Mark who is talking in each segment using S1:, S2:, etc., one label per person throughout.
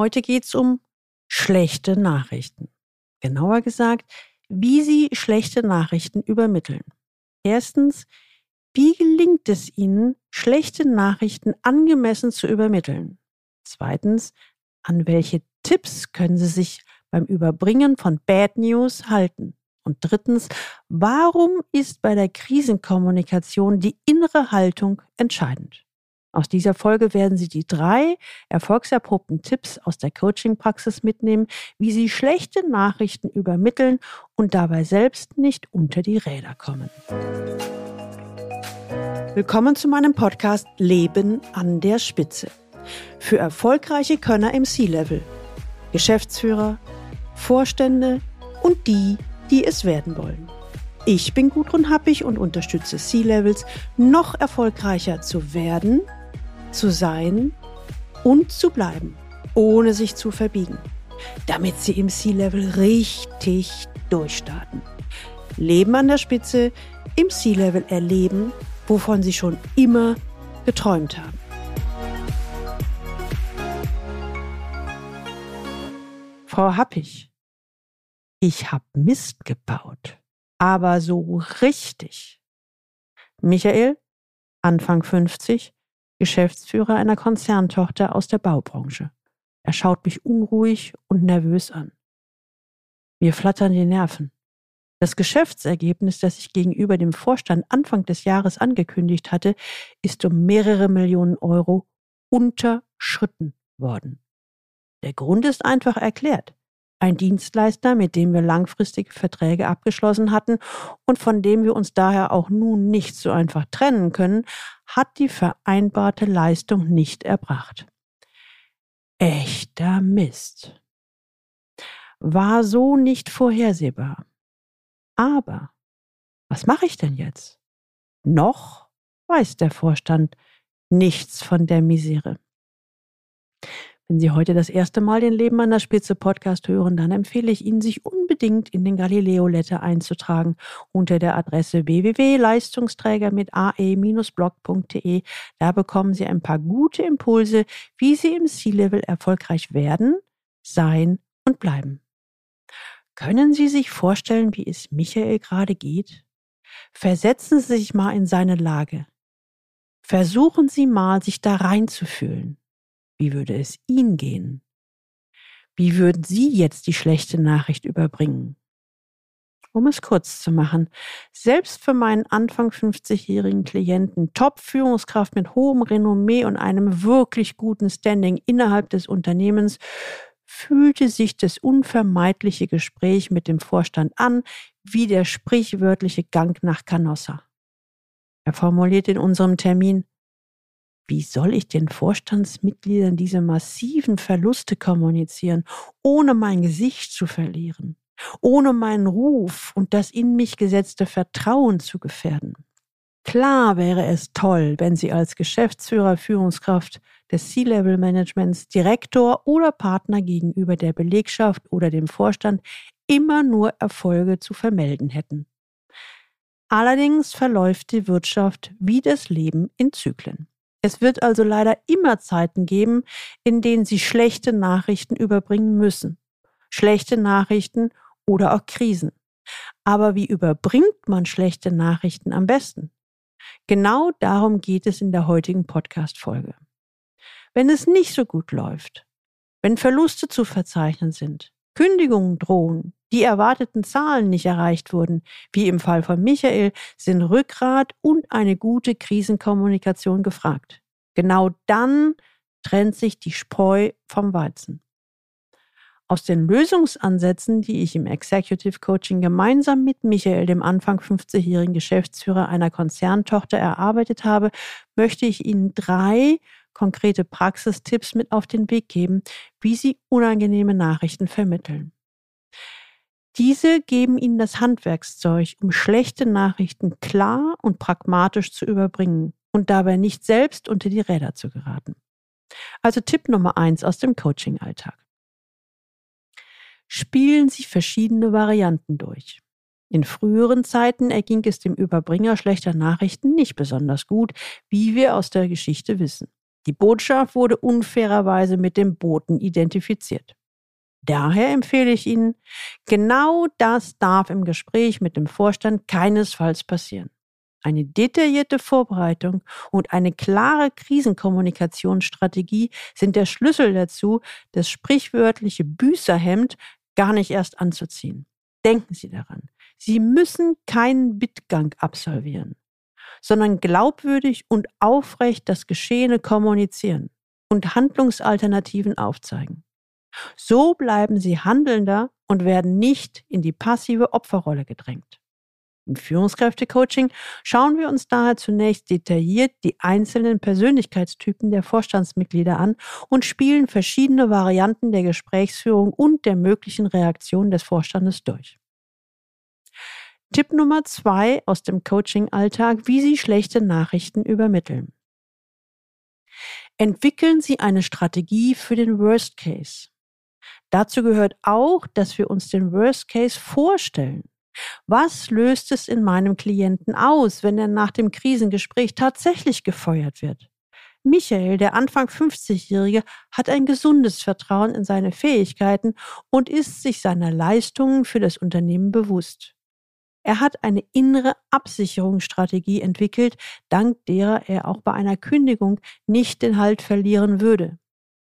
S1: Heute geht es um schlechte Nachrichten. Genauer gesagt, wie Sie schlechte Nachrichten übermitteln. Erstens, wie gelingt es Ihnen, schlechte Nachrichten angemessen zu übermitteln? Zweitens, an welche Tipps können Sie sich beim Überbringen von Bad News halten? Und drittens, warum ist bei der Krisenkommunikation die innere Haltung entscheidend? Aus dieser Folge werden Sie die drei erfolgserprobten Tipps aus der Coaching-Praxis mitnehmen, wie Sie schlechte Nachrichten übermitteln und dabei selbst nicht unter die Räder kommen. Willkommen zu meinem Podcast Leben an der Spitze. Für erfolgreiche Könner im C-Level, Geschäftsführer, Vorstände und die, die es werden wollen. Ich bin Gudrun Happig und unterstütze C-Levels, noch erfolgreicher zu werden – zu sein und zu bleiben, ohne sich zu verbiegen, damit sie im Sea-Level richtig durchstarten. Leben an der Spitze, im Sea-Level erleben, wovon sie schon immer geträumt haben. Frau Happig, ich hab Mist gebaut, aber so richtig. Michael, Anfang 50, Geschäftsführer einer Konzerntochter aus der Baubranche. Er schaut mich unruhig und nervös an. Mir flattern die Nerven. Das Geschäftsergebnis, das ich gegenüber dem Vorstand Anfang des Jahres angekündigt hatte, ist um mehrere Millionen Euro unterschritten worden. Der Grund ist einfach erklärt ein Dienstleister, mit dem wir langfristige Verträge abgeschlossen hatten und von dem wir uns daher auch nun nicht so einfach trennen können, hat die vereinbarte Leistung nicht erbracht. Echter Mist. War so nicht vorhersehbar. Aber was mache ich denn jetzt? Noch weiß der Vorstand nichts von der Misere. Wenn Sie heute das erste Mal den Leben an der Spitze Podcast hören, dann empfehle ich Ihnen, sich unbedingt in den Galileo Letter einzutragen unter der Adresse www.leistungsträger mit ae-blog.de. Da bekommen Sie ein paar gute Impulse, wie Sie im C-Level erfolgreich werden, sein und bleiben. Können Sie sich vorstellen, wie es Michael gerade geht? Versetzen Sie sich mal in seine Lage. Versuchen Sie mal, sich da reinzufühlen. Wie würde es Ihnen gehen? Wie würden Sie jetzt die schlechte Nachricht überbringen? Um es kurz zu machen, selbst für meinen Anfang 50-jährigen Klienten, Top-Führungskraft mit hohem Renommee und einem wirklich guten Standing innerhalb des Unternehmens, fühlte sich das unvermeidliche Gespräch mit dem Vorstand an wie der sprichwörtliche Gang nach Canossa. Er formuliert in unserem Termin, wie soll ich den Vorstandsmitgliedern diese massiven Verluste kommunizieren, ohne mein Gesicht zu verlieren, ohne meinen Ruf und das in mich gesetzte Vertrauen zu gefährden? Klar wäre es toll, wenn Sie als Geschäftsführer, Führungskraft des C-Level-Managements, Direktor oder Partner gegenüber der Belegschaft oder dem Vorstand immer nur Erfolge zu vermelden hätten. Allerdings verläuft die Wirtschaft wie das Leben in Zyklen. Es wird also leider immer Zeiten geben, in denen Sie schlechte Nachrichten überbringen müssen. Schlechte Nachrichten oder auch Krisen. Aber wie überbringt man schlechte Nachrichten am besten? Genau darum geht es in der heutigen Podcast-Folge. Wenn es nicht so gut läuft, wenn Verluste zu verzeichnen sind, Kündigungen drohen, die erwarteten Zahlen nicht erreicht wurden, wie im Fall von Michael, sind Rückgrat und eine gute Krisenkommunikation gefragt. Genau dann trennt sich die Spreu vom Weizen. Aus den Lösungsansätzen, die ich im Executive Coaching gemeinsam mit Michael, dem Anfang 50-jährigen Geschäftsführer einer Konzerntochter, erarbeitet habe, möchte ich Ihnen drei konkrete Praxistipps mit auf den Weg geben, wie Sie unangenehme Nachrichten vermitteln. Diese geben Ihnen das Handwerkszeug, um schlechte Nachrichten klar und pragmatisch zu überbringen und dabei nicht selbst unter die Räder zu geraten. Also Tipp Nummer eins aus dem Coaching-Alltag. Spielen Sie verschiedene Varianten durch. In früheren Zeiten erging es dem Überbringer schlechter Nachrichten nicht besonders gut, wie wir aus der Geschichte wissen. Die Botschaft wurde unfairerweise mit dem Boten identifiziert. Daher empfehle ich Ihnen, genau das darf im Gespräch mit dem Vorstand keinesfalls passieren. Eine detaillierte Vorbereitung und eine klare Krisenkommunikationsstrategie sind der Schlüssel dazu, das sprichwörtliche Büßerhemd gar nicht erst anzuziehen. Denken Sie daran, Sie müssen keinen Bittgang absolvieren, sondern glaubwürdig und aufrecht das Geschehene kommunizieren und Handlungsalternativen aufzeigen. So bleiben Sie handelnder und werden nicht in die passive Opferrolle gedrängt. Im Führungskräftecoaching schauen wir uns daher zunächst detailliert die einzelnen Persönlichkeitstypen der Vorstandsmitglieder an und spielen verschiedene Varianten der Gesprächsführung und der möglichen Reaktion des Vorstandes durch. Tipp Nummer zwei aus dem Coaching-Alltag, wie Sie schlechte Nachrichten übermitteln. Entwickeln Sie eine Strategie für den Worst Case. Dazu gehört auch, dass wir uns den Worst Case vorstellen. Was löst es in meinem Klienten aus, wenn er nach dem Krisengespräch tatsächlich gefeuert wird? Michael, der Anfang 50-Jährige, hat ein gesundes Vertrauen in seine Fähigkeiten und ist sich seiner Leistungen für das Unternehmen bewusst. Er hat eine innere Absicherungsstrategie entwickelt, dank derer er auch bei einer Kündigung nicht den Halt verlieren würde.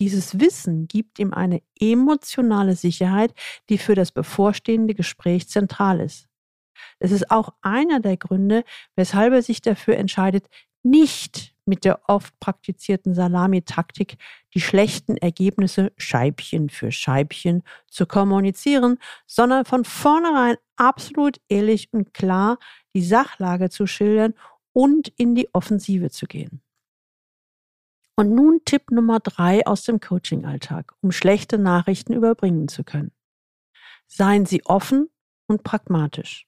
S1: Dieses Wissen gibt ihm eine emotionale Sicherheit, die für das bevorstehende Gespräch zentral ist. Es ist auch einer der Gründe, weshalb er sich dafür entscheidet, nicht mit der oft praktizierten Salamitaktik die schlechten Ergebnisse Scheibchen für Scheibchen zu kommunizieren, sondern von vornherein absolut ehrlich und klar die Sachlage zu schildern und in die Offensive zu gehen. Und nun Tipp Nummer drei aus dem Coaching-Alltag, um schlechte Nachrichten überbringen zu können. Seien Sie offen und pragmatisch.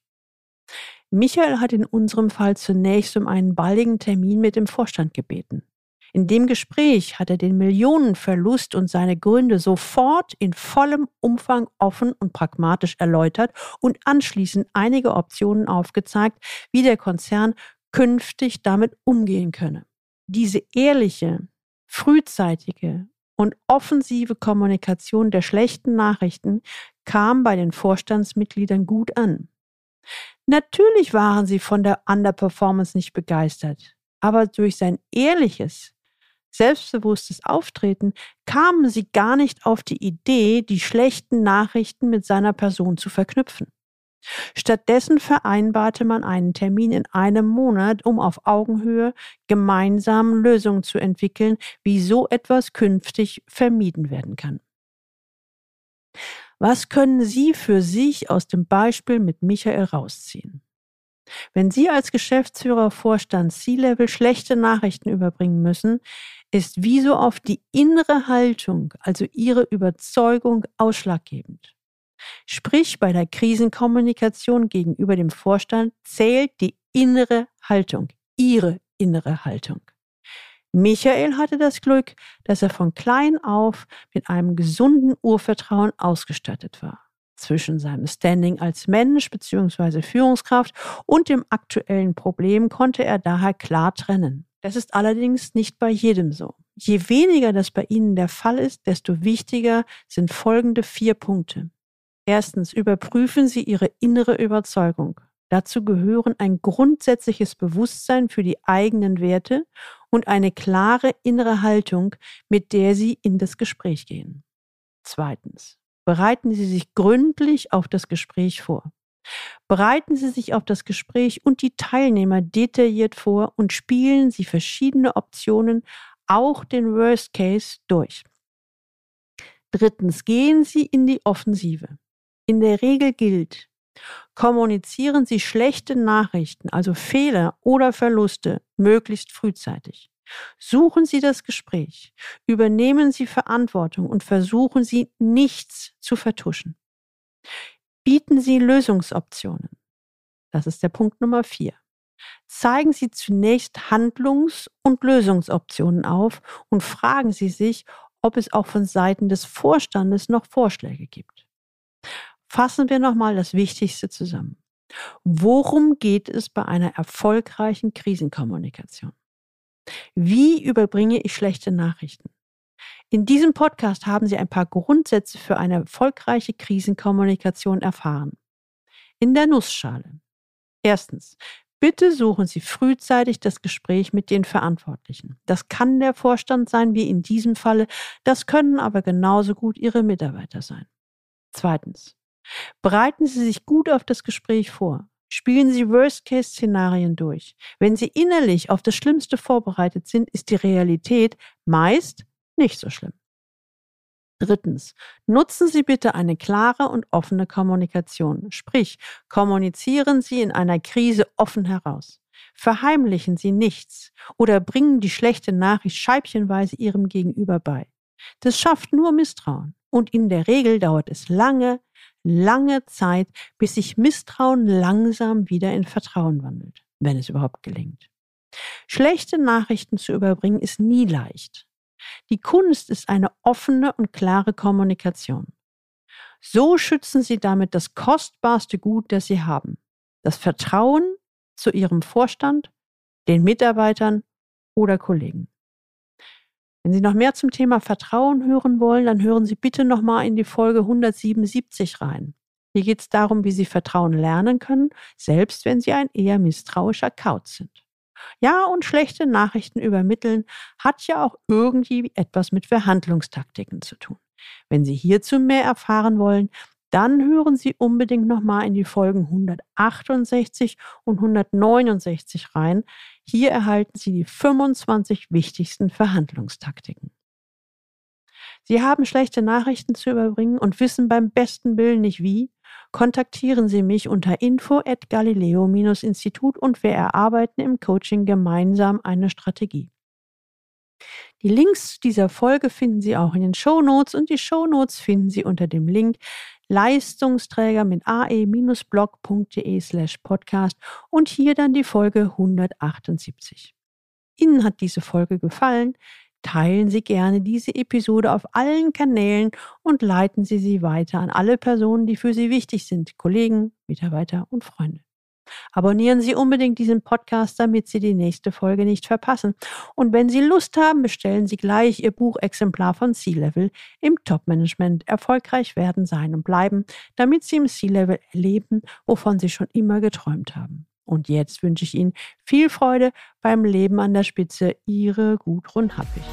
S1: Michael hat in unserem Fall zunächst um einen baldigen Termin mit dem Vorstand gebeten. In dem Gespräch hat er den Millionenverlust und seine Gründe sofort in vollem Umfang offen und pragmatisch erläutert und anschließend einige Optionen aufgezeigt, wie der Konzern künftig damit umgehen könne. Diese ehrliche, frühzeitige und offensive Kommunikation der schlechten Nachrichten kam bei den Vorstandsmitgliedern gut an. Natürlich waren sie von der Underperformance nicht begeistert, aber durch sein ehrliches, selbstbewusstes Auftreten kamen sie gar nicht auf die Idee, die schlechten Nachrichten mit seiner Person zu verknüpfen. Stattdessen vereinbarte man einen Termin in einem Monat, um auf Augenhöhe gemeinsam Lösungen zu entwickeln, wie so etwas künftig vermieden werden kann. Was können Sie für sich aus dem Beispiel mit Michael rausziehen? Wenn Sie als Geschäftsführer, Vorstand, C-Level schlechte Nachrichten überbringen müssen, ist wie so oft die innere Haltung, also Ihre Überzeugung, ausschlaggebend. Sprich, bei der Krisenkommunikation gegenüber dem Vorstand zählt die innere Haltung, ihre innere Haltung. Michael hatte das Glück, dass er von klein auf mit einem gesunden Urvertrauen ausgestattet war. Zwischen seinem Standing als Mensch bzw. Führungskraft und dem aktuellen Problem konnte er daher klar trennen. Das ist allerdings nicht bei jedem so. Je weniger das bei Ihnen der Fall ist, desto wichtiger sind folgende vier Punkte. Erstens, überprüfen Sie Ihre innere Überzeugung. Dazu gehören ein grundsätzliches Bewusstsein für die eigenen Werte und eine klare innere Haltung, mit der Sie in das Gespräch gehen. Zweitens, bereiten Sie sich gründlich auf das Gespräch vor. Bereiten Sie sich auf das Gespräch und die Teilnehmer detailliert vor und spielen Sie verschiedene Optionen, auch den Worst Case, durch. Drittens, gehen Sie in die Offensive. In der Regel gilt, kommunizieren Sie schlechte Nachrichten, also Fehler oder Verluste, möglichst frühzeitig. Suchen Sie das Gespräch, übernehmen Sie Verantwortung und versuchen Sie nichts zu vertuschen. Bieten Sie Lösungsoptionen. Das ist der Punkt Nummer vier. Zeigen Sie zunächst Handlungs- und Lösungsoptionen auf und fragen Sie sich, ob es auch von Seiten des Vorstandes noch Vorschläge gibt. Fassen wir nochmal das Wichtigste zusammen. Worum geht es bei einer erfolgreichen Krisenkommunikation? Wie überbringe ich schlechte Nachrichten? In diesem Podcast haben Sie ein paar Grundsätze für eine erfolgreiche Krisenkommunikation erfahren. In der Nussschale. Erstens. Bitte suchen Sie frühzeitig das Gespräch mit den Verantwortlichen. Das kann der Vorstand sein, wie in diesem Falle. Das können aber genauso gut Ihre Mitarbeiter sein. Zweitens. Bereiten Sie sich gut auf das Gespräch vor. Spielen Sie Worst-Case-Szenarien durch. Wenn Sie innerlich auf das Schlimmste vorbereitet sind, ist die Realität meist nicht so schlimm. Drittens, nutzen Sie bitte eine klare und offene Kommunikation. Sprich, kommunizieren Sie in einer Krise offen heraus. Verheimlichen Sie nichts oder bringen die schlechte Nachricht scheibchenweise Ihrem Gegenüber bei. Das schafft nur Misstrauen. Und in der Regel dauert es lange, lange Zeit, bis sich Misstrauen langsam wieder in Vertrauen wandelt, wenn es überhaupt gelingt. Schlechte Nachrichten zu überbringen ist nie leicht. Die Kunst ist eine offene und klare Kommunikation. So schützen Sie damit das kostbarste Gut, das Sie haben. Das Vertrauen zu Ihrem Vorstand, den Mitarbeitern oder Kollegen. Wenn Sie noch mehr zum Thema Vertrauen hören wollen, dann hören Sie bitte nochmal in die Folge 177 rein. Hier geht es darum, wie Sie Vertrauen lernen können, selbst wenn Sie ein eher misstrauischer Kauz sind. Ja, und schlechte Nachrichten übermitteln hat ja auch irgendwie etwas mit Verhandlungstaktiken zu tun. Wenn Sie hierzu mehr erfahren wollen, dann hören Sie unbedingt nochmal in die Folgen 168 und 169 rein. Hier erhalten Sie die 25 wichtigsten Verhandlungstaktiken. Sie haben schlechte Nachrichten zu überbringen und wissen beim besten Willen nicht wie? Kontaktieren Sie mich unter info at galileo-institut und wir erarbeiten im Coaching gemeinsam eine Strategie. Die Links dieser Folge finden Sie auch in den Show Notes und die Show Notes finden Sie unter dem Link Leistungsträger mit ae-blog.de slash podcast und hier dann die Folge 178. Ihnen hat diese Folge gefallen? Teilen Sie gerne diese Episode auf allen Kanälen und leiten Sie sie weiter an alle Personen, die für Sie wichtig sind, Kollegen, Mitarbeiter und Freunde. Abonnieren Sie unbedingt diesen Podcast, damit Sie die nächste Folge nicht verpassen. Und wenn Sie Lust haben, bestellen Sie gleich Ihr Buchexemplar von C-Level im Top-Management erfolgreich werden, sein und bleiben, damit Sie im C-Level erleben, wovon Sie schon immer geträumt haben. Und jetzt wünsche ich Ihnen viel Freude beim Leben an der Spitze. Ihre Gudrun Happig.